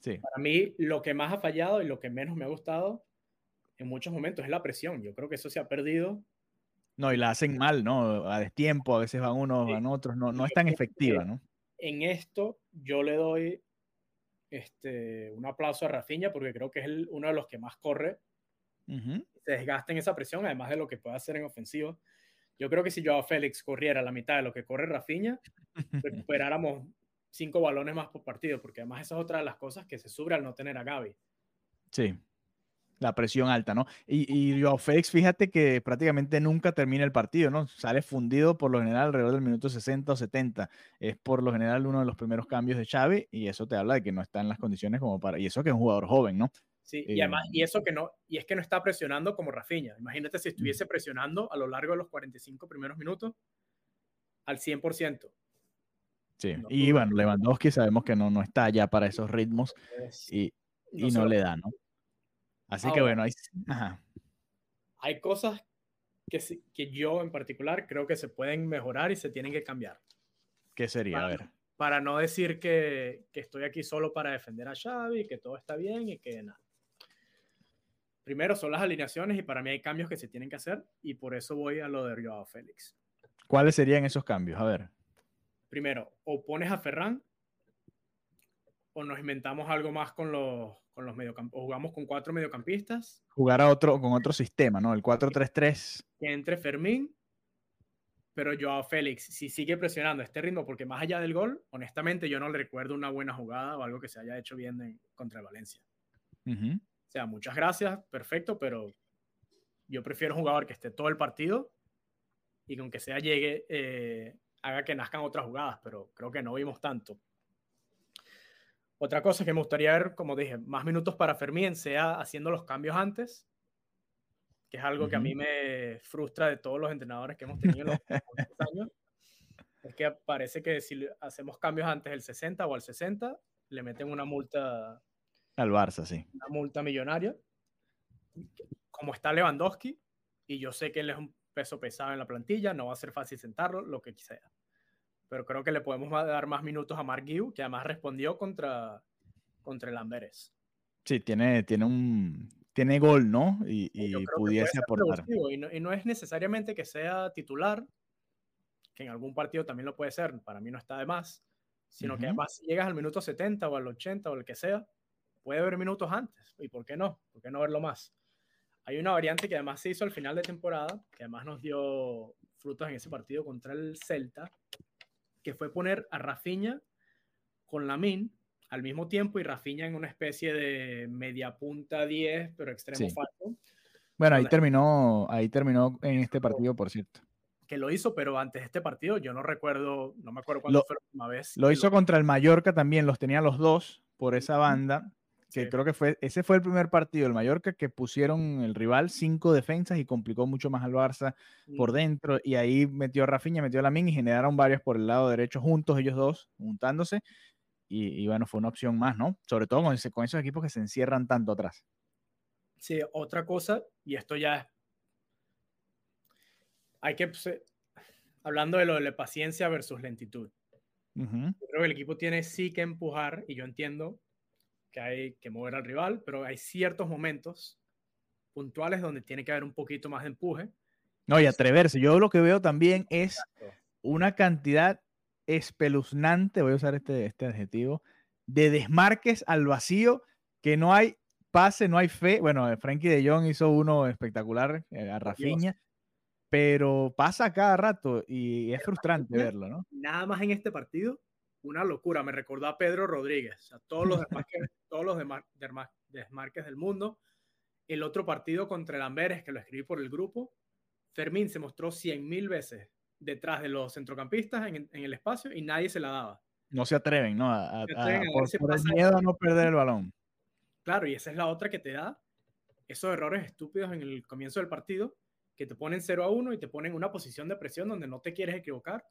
Sí. Para mí, lo que más ha fallado y lo que menos me ha gustado en muchos momentos es la presión. Yo creo que eso se ha perdido. No, y la hacen mal, ¿no? A destiempo, a veces van unos, Sí. van otros, no, no es tan efectiva, ¿no? En esto, yo le doy este, un aplauso a Rafinha porque creo que es el- uno de los que más corre Ujú. se desgasta en esa presión, además de lo que puede hacer en ofensivo. Yo creo que si Joao Félix corriera la mitad de lo que corre Rafinha, recuperáramos cinco balones más por partido, porque además esa es otra de las cosas que se sube al no tener a Gaby. Sí, la presión alta, ¿no? Y, y Joao Félix, fíjate que prácticamente nunca termina el partido, ¿no? Sale fundido por lo general alrededor del minuto 60 o 70. Es por lo general uno de los primeros cambios de Xavi y eso te habla de que no está en las condiciones como para... Y eso que es un jugador joven, ¿no? Sí, y Eh, además, y eso que no, y es que no está presionando como Rafinha. Imagínate si estuviese presionando a lo largo de los 45 primeros minutos al 100%. Sí. No, Y bueno, Lewandowski sabemos que no, no está ya para esos ritmos Es- y, y no no le da, ¿no? Así que Ahora- bueno, ahí... Ajá. hay cosas que, que yo en particular creo que se pueden mejorar y se tienen que cambiar. ¿Qué sería? A Para, ver. para no decir que, que estoy aquí solo para defender a Xavi, que todo está bien y que nada. Primero son las alineaciones y para mí hay cambios que se tienen que hacer y por eso voy a lo de Joao Félix. ¿Cuáles serían esos cambios? A ver. Primero, o pones a Ferran o nos inventamos algo más con los, con los mediocampistas, o jugamos con cuatro mediocampistas, Jugar a otro, con otro sistema, ¿no? El 4-3-3. que entre Fermín, pero Joao Félix, si sigue presionando este ritmo, porque más allá del gol, honestamente yo no le recuerdo una buena jugada o algo que se haya hecho bien en- contra el Valencia. Sea, muchas gracias, perfecto, pero yo prefiero un jugador que esté todo el partido y que aunque sea llegue, eh, haga que nazcan otras jugadas, pero creo que no vimos tanto. Otra cosa que me gustaría ver, como dije, más minutos para Fermín, sea haciendo los cambios antes, que es algo que a mí me frustra de todos los entrenadores que hemos tenido en los años. Es que parece que si hacemos cambios antes del 60 o al 60, le meten una multa. Al Barça, sí. Una multa millonaria. Como está Lewandowski, y yo sé que él es un peso pesado en la plantilla, no va a ser fácil sentarlo, lo que sea pero creo que le podemos dar más minutos a Mark Giu, que además respondió contra, contra el Amberes. Sí, tiene, tiene un tiene gol, ¿no? Y, y pudiese aportar. Y no, y no, es necesariamente que sea titular, que en algún partido también lo puede ser, para mí no está de más, sino que además si llegas al minuto 70 o al 80 o el que sea, puede haber minutos antes. ¿Y por qué no? ¿Por qué no verlo más? Hay una variante que además se hizo al final de temporada, que además nos dio frutos en ese partido contra el Celta, que fue poner a Rafinha con Lamin al mismo tiempo y Rafinha en una especie de media punta 10, pero extremo falso. Bueno, ahí terminó, ahí terminó en este partido, por cierto. Que lo hizo, pero antes de este partido, yo no recuerdo, no me acuerdo cuándo fue la última vez. Lo hizo contra el Mallorca también, los tenía los dos por esa banda que creo que fue, ese fue el primer partido del Mallorca que pusieron el rival cinco defensas y complicó mucho más al Barça por dentro y ahí metió a Rafinha, metió a Lamin y generaron varios por el lado derecho juntos ellos dos, juntándose y, bueno, fue una opción más, ¿no? Sobre todo con, ese, con esos equipos que se encierran tanto atrás. Sí, otra cosa, y esto ya es... Hay que... Pues, eh, hablando de lo de la paciencia versus lentitud. Yo creo que el equipo tiene sí que empujar, y yo entiendo que hay que mover al rival, pero hay ciertos momentos puntuales donde tiene que haber un poquito más de empuje. No, y atreverse. Yo lo que veo también es una cantidad espeluznante, voy a usar este, este adjetivo, de desmarques al vacío, que no hay pase, no hay fe. Bueno, Frankie de Jong hizo uno espectacular eh, a Rafinha, pero pasa cada rato y es frustrante verlo, ¿no? Nada más en este partido, una locura. Me recordó a Pedro Rodríguez, a todos los desmarques, todos los desmarques del mundo. El otro partido contra el Amberes, que lo escribí por el grupo, Fermín se mostró cien mil veces detrás de los centrocampistas en, el espacio y nadie se la daba. No se atreven, ¿no? A, por, el miedo a no perder el balón. Claro, y esa es la otra que te da esos errores estúpidos en el comienzo del partido, que te ponen 0 a 1 y te ponen en una posición de presión donde no te quieres equivocar,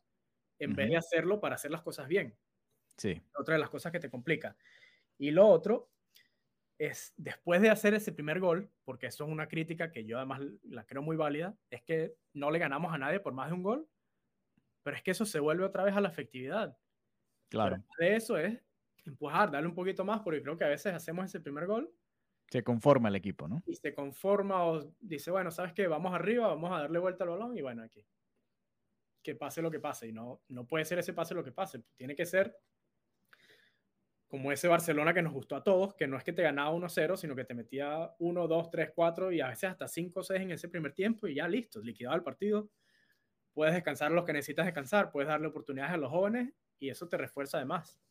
en vez de hacerlo para hacer las cosas bien. Sí. Otra de las cosas que te complica. Y lo otro es, después de hacer ese primer gol, porque eso es una crítica que yo además la creo muy válida, es que no le ganamos a nadie por más de un gol, pero es que eso se vuelve otra vez a la efectividad. Claro. de eso es empujar, darle un poquito más, porque creo que a veces hacemos ese primer gol. Se conforma el equipo, ¿no? Y se conforma o dice, bueno, ¿sabes qué? Vamos arriba, vamos a darle vuelta al balón y bueno, aquí. Que pase lo que pase. Y no, no puede ser ese pase lo que pase. Tiene que ser como ese Barcelona que nos gustó a todos, que no es que te ganaba 1-0, sino que te metía 1, 2, 3, 4 y a veces hasta 5 6 en ese primer tiempo y ya listo, liquidado el partido. Puedes descansar los que necesitas descansar, puedes darle oportunidades a los jóvenes y eso te refuerza además.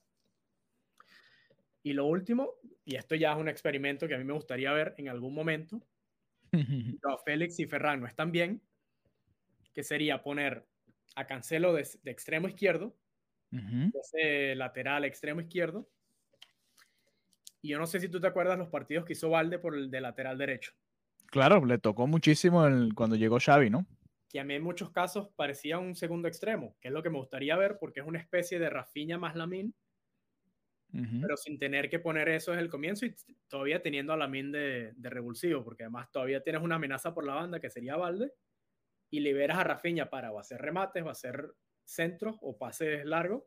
Y lo último, y esto ya es un experimento que a mí me gustaría ver en algún momento, pero Félix y Ferran no están bien, que sería poner a Cancelo de, extremo izquierdo, lateral extremo izquierdo, y yo no sé si tú te acuerdas los partidos que hizo Valde por el de lateral derecho. Claro, le tocó muchísimo el, cuando llegó Xavi, ¿no? Que a mí en muchos casos parecía un segundo extremo, que es lo que me gustaría ver porque es una especie de Rafinha más Lamin, pero sin tener que poner eso desde el comienzo y todavía teniendo a Lamin de, de revulsivo, porque además todavía tienes una amenaza por la banda que sería Valde y liberas a Rafinha para o hacer remates o hacer centros o pases largos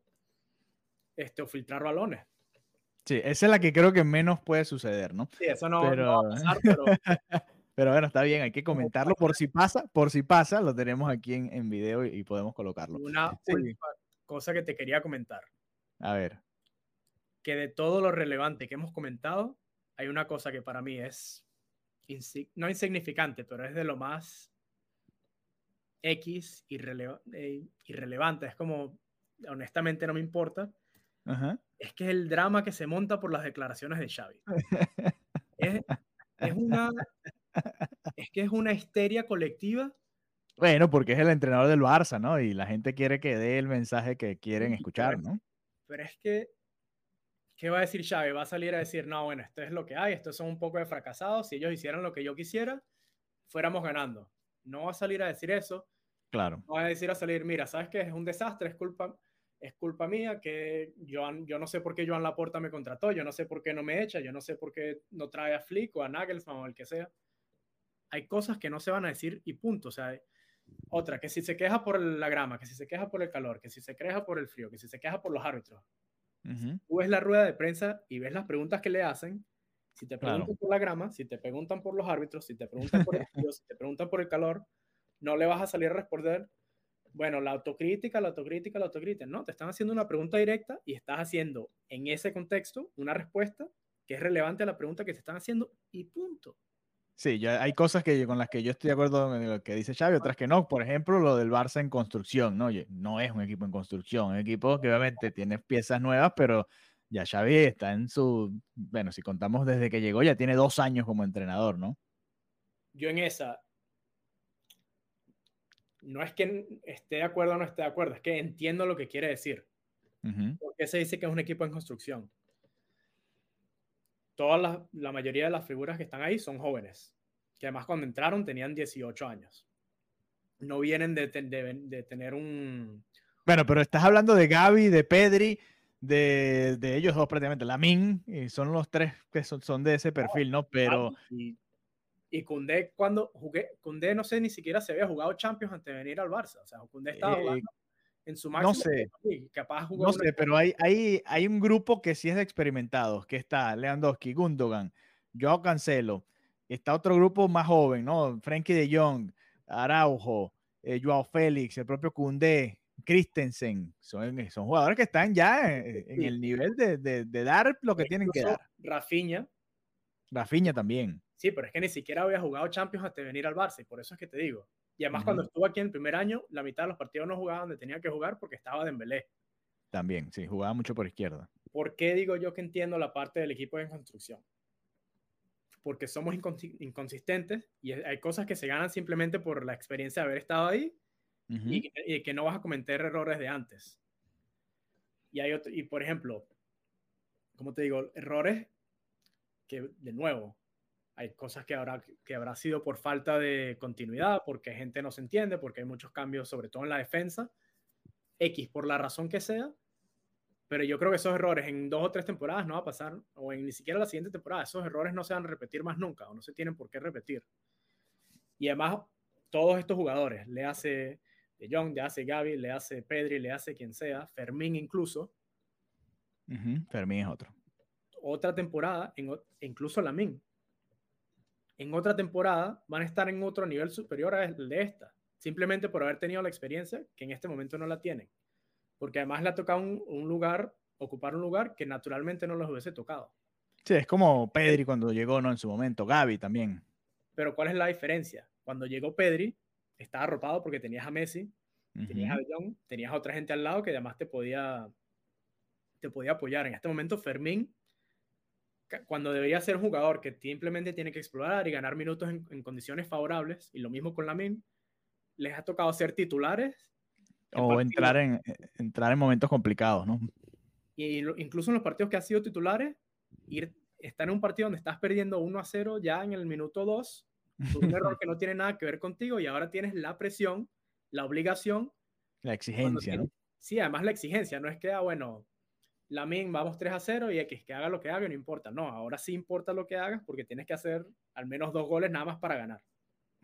este, o filtrar balones. Sí, esa es la que creo que menos puede suceder, ¿no? Sí, eso no, va a pasar, pero... pero bueno, está bien, hay que comentarlo por si pasa, por si pasa, lo tenemos aquí en, en video y, podemos colocarlo. Una cosa que te quería comentar. A ver. Que de todo lo relevante que hemos comentado, hay una cosa que para mí es, no insignificante, pero es de lo más X eh, irrelevante. Es como, honestamente no me importa. Ajá es que es el drama que se monta por las declaraciones de Xavi. Es, una, es que es una histeria colectiva Bueno, porque es el entrenador del Barça, ¿no? Y la gente quiere que dé el mensaje que quieren escuchar, ¿no? Pero es que, ¿qué va a decir Xavi? Va a salir a decir, no, bueno, esto es lo que hay, estos son un poco de fracasados, si ellos hicieran lo que yo quisiera, fuéramos ganando. No va a salir a decir eso. Claro. No va a decir a salir, mira, ¿sabes qué? Es un desastre, es culpa, es culpa mía que Joan, yo no sé por qué Joan Laporta me contrató, yo no sé por qué no me echa, yo no sé por qué no trae a Flick o a Nagelsmann o el que sea. Hay cosas que no se van a decir y punto. O sea, otra, que si se queja por la grama, que si se queja por el calor, que si se queja por el frío, que si se queja por los árbitros. Tú ves la rueda de prensa y ves las preguntas que le hacen. Si te preguntan por la grama, si te preguntan por los árbitros, si te preguntan por el frío, si te preguntan por el calor, no le vas a salir a responder, bueno, la autocrítica, la autocrítica, la autocrítica. No, te están haciendo una pregunta directa y estás haciendo en ese contexto una respuesta que es relevante a la pregunta que te están haciendo y punto. Sí, ya hay cosas que, con las que yo estoy de acuerdo con lo que dice Xavi, otras que no. Por ejemplo, lo del Barça en construcción, ¿no? Oye, no es un equipo en construcción, es un equipo que obviamente tiene piezas nuevas, pero ya Xavi está en su, bueno, si contamos desde que llegó, ya tiene dos años como entrenador, ¿no? Yo en esa, no es que esté de acuerdo o no esté de acuerdo, es que entiendo lo que quiere decir. Porque se dice que es un equipo en construcción toda la, la, mayoría de las figuras que están ahí son jóvenes, que además cuando entraron tenían 18 años. No vienen de, de, tener un... Bueno, pero estás hablando de Gaby, de Pedri, de, de ellos dos prácticamente, Lamin, y son los tres que son, son de ese perfil, ¿no? Pero... Y, y Koundé, cuando jugué, Koundé no sé ni siquiera se había jugado Champions antes de venir al Barça. O sea, Koundé estaba eh, jugando en su máximo. No sé. capaz no sé, pero hay, hay, hay un grupo que sí es de experimentados, que está Lewandowski, Gundogan, Joao Cancelo. Está otro grupo más joven, ¿no? Frankie de Jong, Araujo, eh, Joao Félix, el propio Cundé, Christensen. Son, son jugadores que están ya en, el nivel de, de, de, dar lo que tienen que dar. Rafinha. Rafinha también. Sí, pero es que ni siquiera había jugado Champions hasta venir al Barça, y por eso es que te digo. Y además, cuando estuvo aquí en el primer año, la mitad de los partidos no jugaba donde tenía que jugar porque estaba Dembélé. También, sí, jugaba mucho por izquierda. ¿Por qué digo yo que entiendo la parte del equipo de construcción? Porque somos inconsistentes y hay cosas que se ganan simplemente por la experiencia de haber estado ahí y, que no vas a cometer errores de antes. Y, hay otro, y por ejemplo, como te digo, errores que, de nuevo, hay cosas que habrá, que habrá sido por falta de continuidad, porque gente no se entiende, porque hay muchos cambios, sobre todo en la defensa. X, por la razón que sea. Pero yo creo que esos errores en dos o tres temporadas no va a pasar, o en ni siquiera la siguiente temporada, esos errores no se van a repetir más nunca, o no se tienen por qué repetir. Y además, todos estos jugadores, le hace De Jong, le hace Gaby, le hace Pedri, le hace quien sea, Fermín incluso. Fermín es otro. Otra temporada, en, incluso Lamin en otra temporada van a estar en otro nivel superior al de esta, simplemente por haber tenido la experiencia que en este momento no la tienen. Porque además le ha tocado un, lugar, ocupar un lugar que naturalmente no les hubiese tocado. Sí, es como Pedri cuando llegó, ¿no? En su momento, Gaby también. Pero ¿cuál es la diferencia? Cuando llegó Pedri, estaba arropado porque tenías a Messi, tenías a Jong, tenías a otra gente al lado que además te podía, te podía apoyar. En este momento, Fermín cuando debería ser un jugador que simplemente tiene que explorar y ganar minutos en, condiciones favorables, y lo mismo con Lamin, les ha tocado ser titulares. O entrar en, entrar en momentos complicados, ¿no? Y incluso en los partidos que han sido titulares, ir, estar en un partido donde estás perdiendo 1 a 0 ya en el minuto 2, un error que no tiene nada que ver contigo y ahora tienes la presión, la obligación. La exigencia, ¿no? Sí, además la exigencia, no es que, ah, bueno, Lamin, vamos 3 a 0 y X, que haga lo que haga, no importa. No, ahora sí importa lo que hagas porque tienes que hacer al menos dos goles nada más para ganar.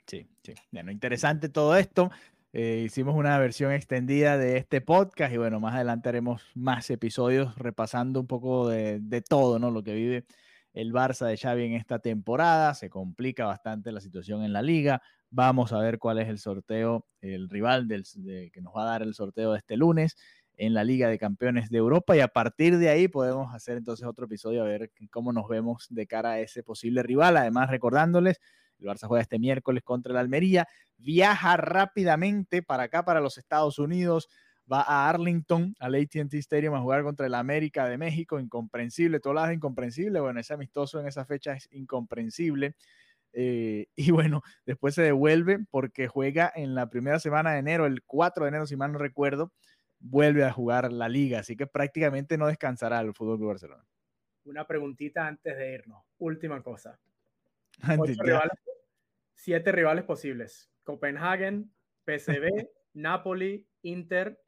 Sí, sí. Bueno, interesante todo esto. Eh, hicimos una versión extendida de este podcast y bueno, más adelante haremos más episodios repasando un poco de, de todo, ¿no? Lo que vive el Barça de Xavi en esta temporada. Se complica bastante la situación en la liga. Vamos a ver cuál es el sorteo, el rival del, que nos va a dar el sorteo de este lunes en la Liga de Campeones de Europa y a partir de ahí podemos hacer entonces otro episodio a ver cómo nos vemos de cara a ese posible rival. Además, recordándoles, el Barça juega este miércoles contra el Almería, viaja rápidamente para acá, para los Estados Unidos, va a Arlington, al ATT Stadium a jugar contra el América de México, incomprensible, todo lado es incomprensible, bueno, ese amistoso en esa fecha es incomprensible. Eh, y bueno, después se devuelve porque juega en la primera semana de enero, el 4 de enero, si mal no recuerdo, vuelve a jugar la liga, así que prácticamente no descansará el Fútbol Club Barcelona. Una preguntita antes de irnos. Última cosa. Ocho rivales- siete rivales posibles. Copenhagen, PSV, Napoli, Inter,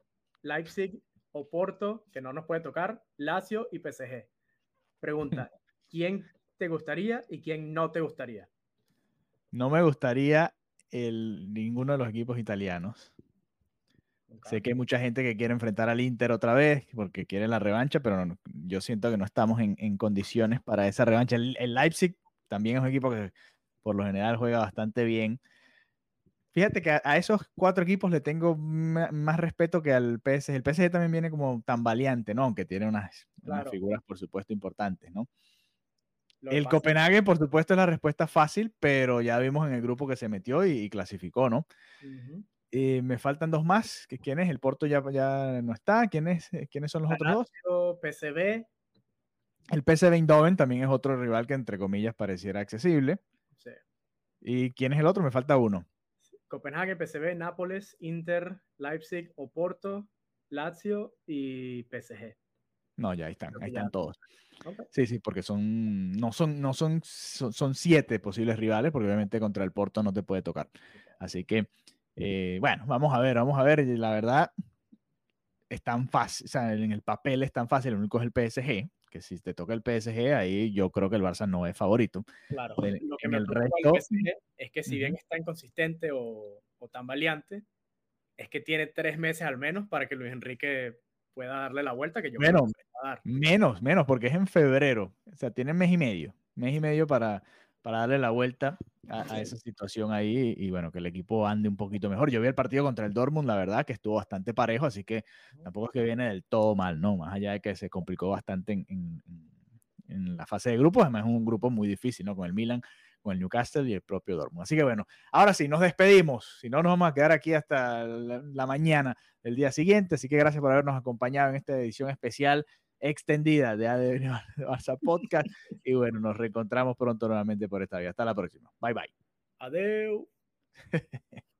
Leipzig, Oporto, que no nos puede tocar, Lazio y PSG. Pregunta, ¿quién te gustaría y quién no te gustaría? No me gustaría el, ninguno de los equipos italianos. Sé que hay mucha gente que quiere enfrentar al Inter otra vez porque quiere la revancha, pero no- yo siento que no estamos en, en condiciones para esa revancha. El, el Leipzig también es un equipo que por lo general juega bastante bien. Fíjate que a, a esos cuatro equipos le tengo más respeto que al PSG. El PSG también viene como tan valiente, ¿no? Aunque tiene unas, figuras, por supuesto, importantes, ¿no? Lo El pasa- Copenhague, por supuesto, es la respuesta fácil, pero ya vimos en el grupo que se metió y, y clasificó, ¿no? Eh, me faltan dos más. ¿Quién es? El Porto ya, ya no está. ¿Quién es? eh, ¿Quiénes son los otros dos? PSV, El PSV Eindhoven también es otro rival que, entre comillas, pareciera accesible. sí. ¿Y quién es el otro? Me falta uno. Copenhague, PSV, Nápoles, Inter, Leipzig, Oporto, Lazio y PSG. No, ya ahí están, ahí están todos. Sí, sí, porque son, no son, no son, son, son siete posibles rivales, porque obviamente contra el Porto no te puede tocar. Así que, eh, bueno, vamos a ver, vamos a ver. La verdad, es tan fácil, o sea, en el papel es tan fácil, el único es el PSG, que si te toca el PSG, ahí yo creo que el Barça no es favorito. Claro. En- Lo que en me el resto- PSG es que si bien Ujú. está inconsistente o, o tan valiente, es que tiene tres meses al menos para que Luis Enrique pueda darle la vuelta que yo creo Bueno, que le va a dar. Menos, menos, porque es en febrero. O sea, tienen mes y medio. Mes y medio para, para darle la vuelta a, esa situación ahí y, bueno, que el equipo ande un poquito mejor. Yo vi el partido contra el Dortmund, la verdad, que estuvo bastante parejo, así que tampoco es que viene del todo mal, ¿no? Más allá de que se complicó bastante en, en- en- en la fase de grupos, además es un grupo muy difícil, ¿no? Con el Milan, con el Newcastle y el propio Dortmund. Así que bueno, ahora sí, nos despedimos. Si no, nos vamos a quedar aquí hasta la, la mañana del día siguiente. Así que gracias por habernos acompañado en esta edición especial extendida de ADN Barça Podcast. Y bueno, nos reencontramos pronto nuevamente por esta vía. Hasta la próxima. Bye bye. Adeu.